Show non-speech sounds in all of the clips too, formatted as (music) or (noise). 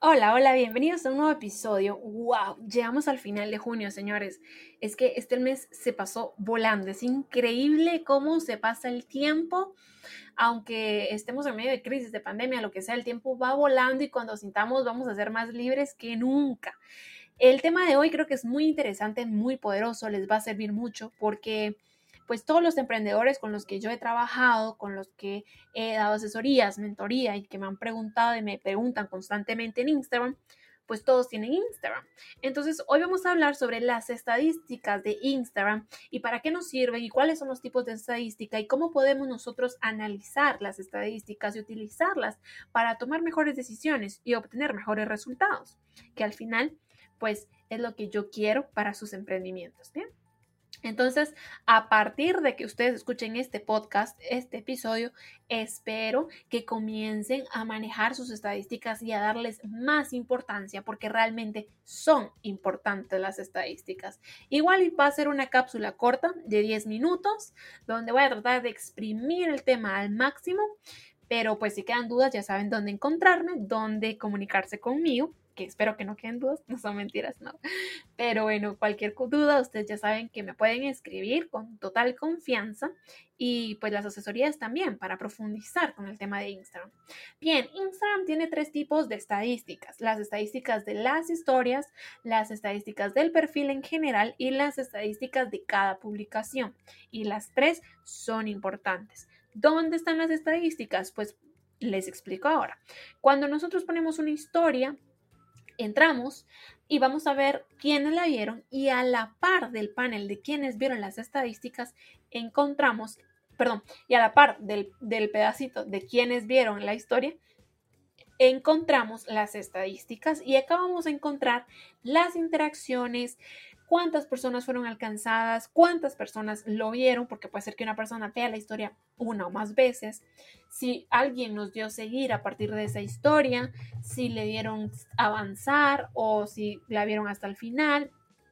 Hola, hola, bienvenidos a un nuevo episodio. ¡Wow! Llegamos al final de junio, señores. Es que este mes se pasó volando. Es increíble cómo se pasa el tiempo. Aunque estemos en medio de crisis, de pandemia, lo que sea, el tiempo va volando y cuando sintamos vamos a ser más libres que nunca. El tema de hoy creo que es muy interesante, muy poderoso, les va a servir mucho porque pues todos los emprendedores con los que yo he trabajado, con los que he dado asesorías, mentoría y que me han preguntado y me preguntan constantemente en Instagram, pues todos tienen Instagram. Entonces, hoy vamos a hablar sobre las estadísticas de Instagram y para qué nos sirven y cuáles son los tipos de estadística y cómo podemos nosotros analizar las estadísticas y utilizarlas para tomar mejores decisiones y obtener mejores resultados, que al final, pues es lo que yo quiero para sus emprendimientos. ¿bien? Entonces, a partir de que ustedes escuchen este podcast, este episodio, espero que comiencen a manejar sus estadísticas y a darles más importancia porque realmente son importantes las estadísticas. Igual va a ser una cápsula corta de 10 minutos donde voy a tratar de exprimir el tema al máximo, pero pues si quedan dudas ya saben dónde encontrarme, dónde comunicarse conmigo que espero que no queden dudas, (laughs) no son mentiras, no. Pero bueno, cualquier duda, ustedes ya saben que me pueden escribir con total confianza y pues las asesorías también para profundizar con el tema de Instagram. Bien, Instagram tiene tres tipos de estadísticas, las estadísticas de las historias, las estadísticas del perfil en general y las estadísticas de cada publicación. Y las tres son importantes. ¿Dónde están las estadísticas? Pues les explico ahora. Cuando nosotros ponemos una historia, entramos y vamos a ver quiénes la vieron y a la par del panel de quienes vieron las estadísticas encontramos, perdón, y a la par del, del pedacito de quienes vieron la historia, encontramos las estadísticas y acá vamos a encontrar las interacciones, cuántas personas fueron alcanzadas, cuántas personas lo vieron, porque puede ser que una persona vea la historia una o más veces, si alguien nos dio seguir a partir de esa historia, si le dieron avanzar o si la vieron hasta el final,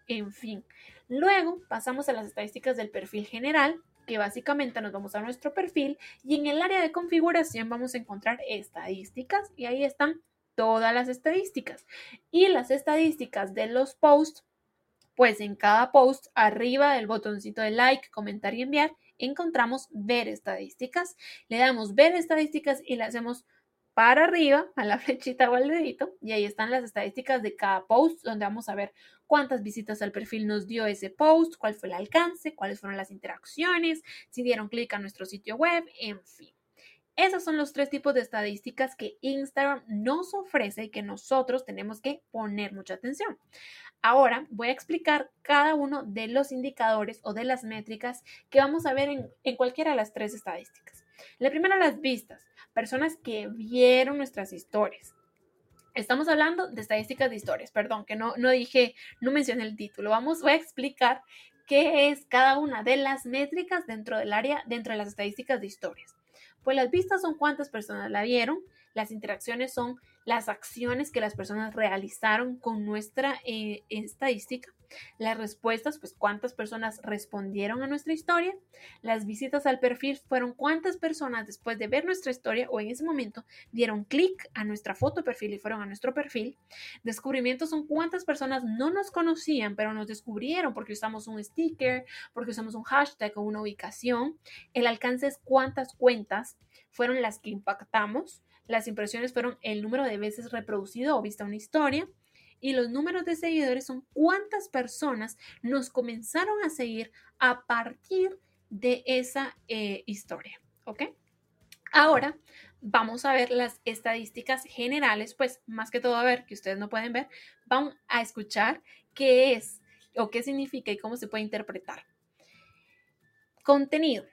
en fin. Luego pasamos a las estadísticas del perfil general, que básicamente nos vamos a nuestro perfil y en el área de configuración vamos a encontrar estadísticas y ahí están todas las estadísticas. Y las estadísticas de los posts pues en cada post, arriba del botoncito de like, comentar y enviar, encontramos ver estadísticas. Le damos ver estadísticas y le hacemos para arriba a la (laughs) flechita o al dedito y ahí están las estadísticas de cada post donde vamos a ver cuántas visitas al perfil nos dio ese post, cuál fue el alcance, cuáles fueron las interacciones, si dieron clic a nuestro sitio web, en fin. Esos son los tres tipos de estadísticas que Instagram nos ofrece y que nosotros tenemos que poner mucha atención. Ahora voy a explicar cada uno de los indicadores o de las métricas que vamos a ver en, cualquiera de las tres estadísticas. La primera, las vistas, personas que vieron nuestras historias. Estamos hablando de estadísticas de historias, perdón, que no, no dije, no mencioné el título. Vamos, voy a explicar qué es cada una de las métricas dentro del área, dentro de las estadísticas de historias. Pues las vistas son cuántas personas la vieron, las interacciones son las acciones que las personas realizaron con nuestra eh, estadística. Las respuestas, pues cuántas personas respondieron a nuestra historia. Las visitas al perfil fueron cuántas personas después de ver nuestra historia o en ese momento dieron clic a nuestra foto perfil y fueron a nuestro perfil. Descubrimientos son cuántas personas no nos conocían, pero nos descubrieron porque usamos un sticker, porque usamos un hashtag o una ubicación. El alcance es cuántas cuentas fueron las que impactamos. Las impresiones fueron el número de veces reproducido o vista una historia. Y los números de seguidores son cuántas personas nos comenzaron a seguir a partir de esa eh, historia. ¿Ok? Ahora vamos a ver las estadísticas generales, pues más que todo a ver, que ustedes no pueden ver, vamos a escuchar qué es o qué significa y cómo se puede interpretar. Contenido.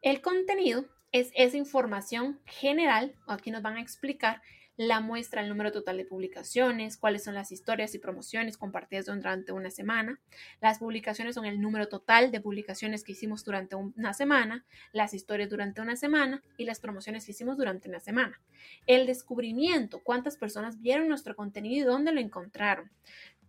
El contenido es esa información general, aquí nos van a explicar la muestra el número total de publicaciones, cuáles son las historias y promociones compartidas durante una semana. Las publicaciones son el número total de publicaciones que hicimos durante una semana, las historias durante una semana y las promociones que hicimos durante una semana. El descubrimiento, cuántas personas vieron nuestro contenido y dónde lo encontraron.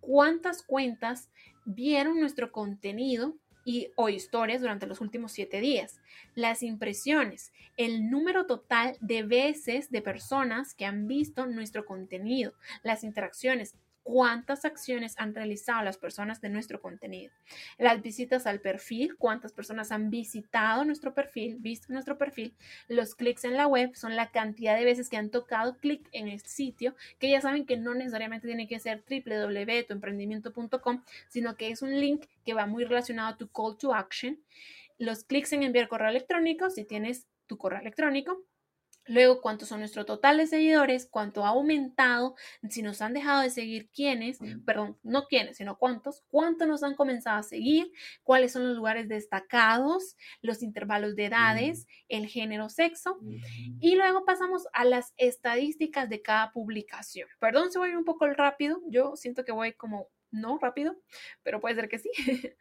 Cuántas cuentas vieron nuestro contenido y, o historias durante los últimos siete días. Las impresiones, el número total de veces de personas que han visto nuestro contenido. Las interacciones, cuántas acciones han realizado las personas de nuestro contenido. Las visitas al perfil, cuántas personas han visitado nuestro perfil, visto nuestro perfil. Los clics en la web son la cantidad de veces que han tocado clic en el sitio, que ya saben que no necesariamente tiene que ser www.tuemprendimiento.com, sino que es un link que va muy relacionado a tu call to action. Los clics en enviar correo electrónico, si tienes tu correo electrónico, Luego, cuántos son nuestros totales seguidores, cuánto ha aumentado, si nos han dejado de seguir, quiénes, perdón, no quiénes, sino cuántos, cuánto nos han comenzado a seguir, cuáles son los lugares destacados, los intervalos de edades, el género, sexo. Y luego pasamos a las estadísticas de cada publicación. Perdón si voy un poco rápido, yo siento que voy como no rápido, pero puede ser que sí. (laughs)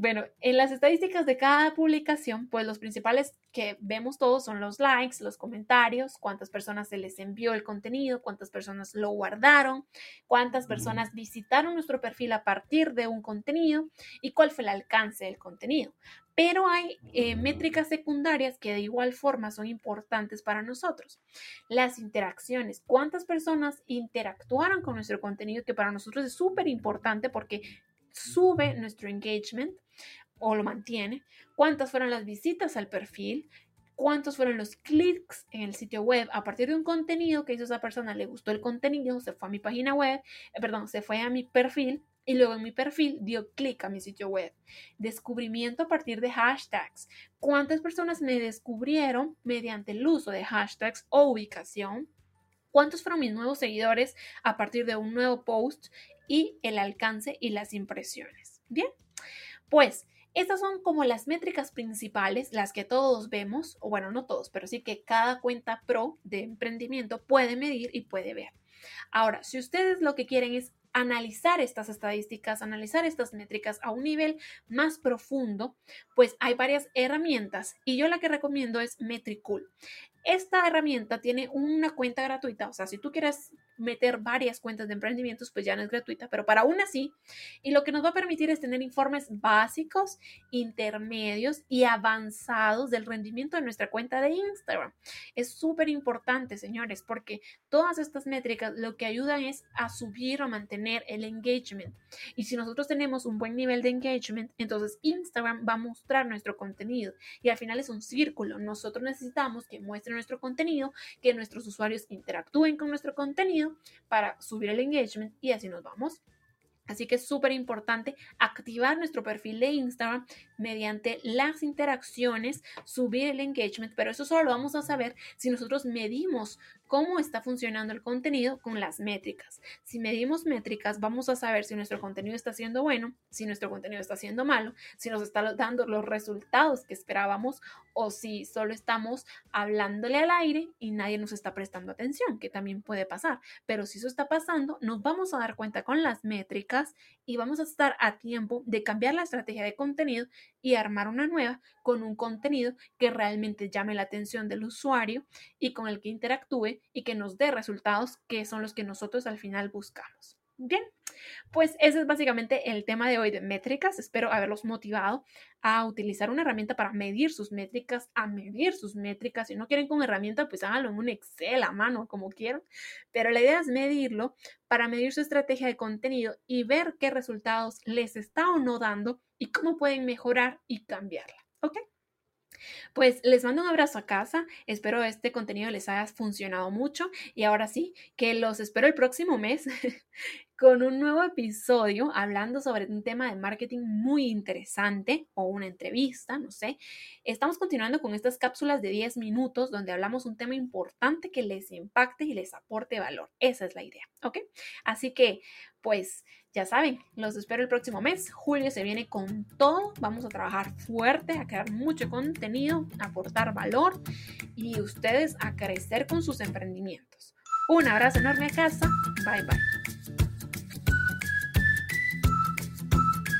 Bueno, en las estadísticas de cada publicación, pues los principales que vemos todos son los likes, los comentarios, cuántas personas se les envió el contenido, cuántas personas lo guardaron, cuántas personas visitaron nuestro perfil a partir de un contenido y cuál fue el alcance del contenido. Pero hay eh, métricas secundarias que de igual forma son importantes para nosotros. Las interacciones, cuántas personas interactuaron con nuestro contenido, que para nosotros es súper importante porque sube nuestro engagement o lo mantiene, cuántas fueron las visitas al perfil, cuántos fueron los clics en el sitio web a partir de un contenido que hizo esa persona, le gustó el contenido, se fue a mi página web, eh, perdón, se fue a mi perfil y luego en mi perfil dio clic a mi sitio web. Descubrimiento a partir de hashtags. ¿Cuántas personas me descubrieron mediante el uso de hashtags o ubicación? ¿Cuántos fueron mis nuevos seguidores a partir de un nuevo post y el alcance y las impresiones? Bien, pues estas son como las métricas principales, las que todos vemos, o bueno, no todos, pero sí que cada cuenta pro de emprendimiento puede medir y puede ver. Ahora, si ustedes lo que quieren es analizar estas estadísticas, analizar estas métricas a un nivel más profundo, pues hay varias herramientas y yo la que recomiendo es Metricool. Esta herramienta tiene una cuenta gratuita, o sea, si tú quieres meter varias cuentas de emprendimientos, pues ya no es gratuita, pero para una sí. Y lo que nos va a permitir es tener informes básicos, intermedios y avanzados del rendimiento de nuestra cuenta de Instagram. Es súper importante, señores, porque todas estas métricas lo que ayudan es a subir o mantener el engagement. Y si nosotros tenemos un buen nivel de engagement, entonces Instagram va a mostrar nuestro contenido. Y al final es un círculo. Nosotros necesitamos que muestre nuestro contenido, que nuestros usuarios interactúen con nuestro para subir el engagement y así nos vamos. Así que es súper importante activar nuestro perfil de Instagram mediante las interacciones, subir el engagement, pero eso solo lo vamos a saber si nosotros medimos cómo está funcionando el contenido con las métricas. Si medimos métricas, vamos a saber si nuestro contenido está siendo bueno, si nuestro contenido está siendo malo, si nos está dando los resultados que esperábamos o si solo estamos hablándole al aire y nadie nos está prestando atención, que también puede pasar. Pero si eso está pasando, nos vamos a dar cuenta con las métricas y vamos a estar a tiempo de cambiar la estrategia de contenido y armar una nueva con un contenido que realmente llame la atención del usuario y con el que interactúe y que nos dé resultados que son los que nosotros al final buscamos. Bien, pues ese es básicamente el tema de hoy de métricas. Espero haberlos motivado a utilizar una herramienta para medir sus métricas, a medir sus métricas. Si no quieren con herramienta, pues háganlo en un Excel a mano, como quieran. Pero la idea es medirlo para medir su estrategia de contenido y ver qué resultados les está o no dando y cómo pueden mejorar y cambiarla. ¿Ok? Pues les mando un abrazo a casa, espero este contenido les haya funcionado mucho y ahora sí, que los espero el próximo mes (laughs) con un nuevo episodio hablando sobre un tema de marketing muy interesante o una entrevista, no sé. Estamos continuando con estas cápsulas de 10 minutos donde hablamos un tema importante que les impacte y les aporte valor. Esa es la idea, ¿ok? Así que, pues ya saben, los espero el próximo mes. Julio se viene con todo. Vamos a trabajar fuerte, a crear mucho contenido, aportar valor y ustedes a crecer con sus emprendimientos. Un abrazo enorme a casa. Bye bye.